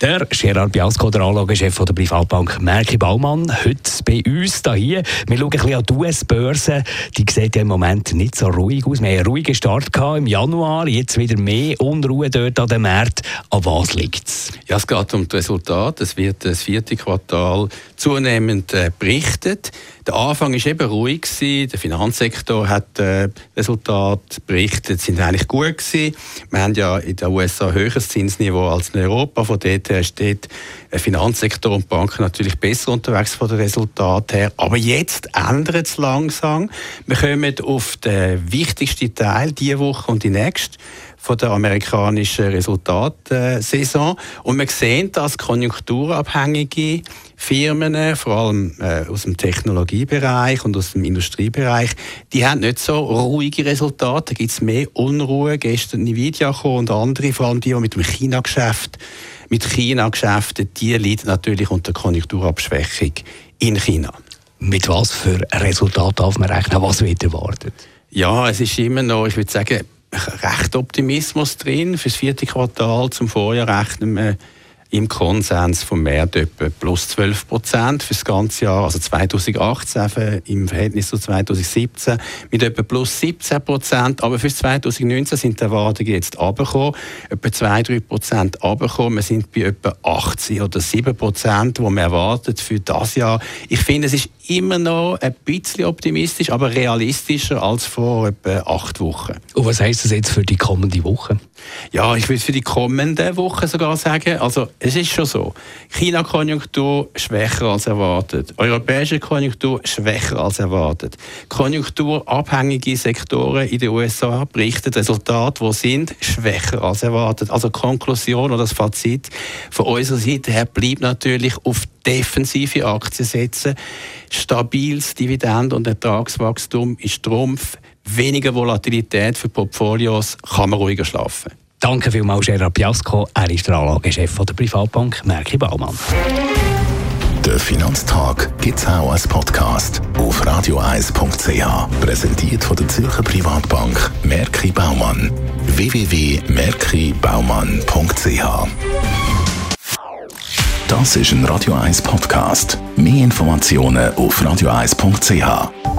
der Gerard Biasco, der Anlagechef der Privatbank Merki Baumann, heute bei uns hier. Wir schauen ein bisschen an die US-Börse. Die sieht ja im Moment nicht so ruhig aus. Wir hatten einen ruhigen Start im Januar, jetzt wieder mehr Unruhe dort an dem Markt. An was liegt es? Ja, es geht um das Resultat. Es wird das vierte Quartal zunehmend äh, berichtet. Der Anfang war eben ruhig. Der Finanzsektor hat äh, Resultate berichtet, sind eigentlich gut gewesen. Wir haben ja in den USA ein höheres Zinsniveau als in Europa. Von dort her steht der Finanzsektor und Banken natürlich besser unterwegs von den Resultaten her. Aber jetzt ändert es langsam. Wir kommen auf den wichtigsten Teil diese Woche und die nächste von der amerikanischen Resultatsaison. Und wir sehen, dass konjunkturabhängige Firmen, vor allem äh, aus dem Technologiebereich und aus dem Industriebereich, die haben nicht so ruhige Resultate. Da gibt es mehr Unruhe. Gestern Nvidia und andere, vor allem die, die mit dem China-Geschäft mit China-Geschäften, die leiden natürlich unter Konjunkturabschwächung in China. Mit was für Resultat darf man rechnen? Was wird erwartet? Ja, es ist immer noch, ich würde sagen, recht Optimismus drin. Für das vierte Quartal zum Vorjahr rechnen wir im Konsens vom März etwa plus 12 Prozent für das ganze Jahr, also 2018 im Verhältnis zu 2017 mit etwa plus 17 Prozent. Aber für 2019 sind die Erwartungen jetzt abgekommen, etwa 2-3 Prozent abgekommen. Wir sind bei etwa 80 oder 7 Prozent, die man erwartet für das Jahr. Ich finde, es ist immer noch ein bisschen optimistisch, aber realistischer als vor etwa acht Wochen. Und was heißt das jetzt für die kommende Woche? Ja, ich würde für die kommende Woche sogar sagen, also es ist schon so, China-Konjunktur schwächer als erwartet, europäische Konjunktur schwächer als erwartet, konjunkturabhängige Sektoren in den USA berichten Resultate, die sind schwächer als erwartet. Also Konklusion oder das Fazit von unserer Seite her bleibt natürlich auf defensive Aktien setzen. Stabiles Dividend- und Ertragswachstum ist Trumpf. Weniger Volatilität für Portfolios kann man ruhiger schlafen. Danke vielmals, Gerard Piasco. Er ist der Anlagechef der Privatbank Merki Baumann. Der Finanztag gibt es auch als Podcast auf radioeis.ch. Präsentiert von der Zürcher Privatbank Merki Baumann. www.merkibaumann.ch Das ist ein Radio 1 Podcast. Mehr Informationen auf radioeis.ch.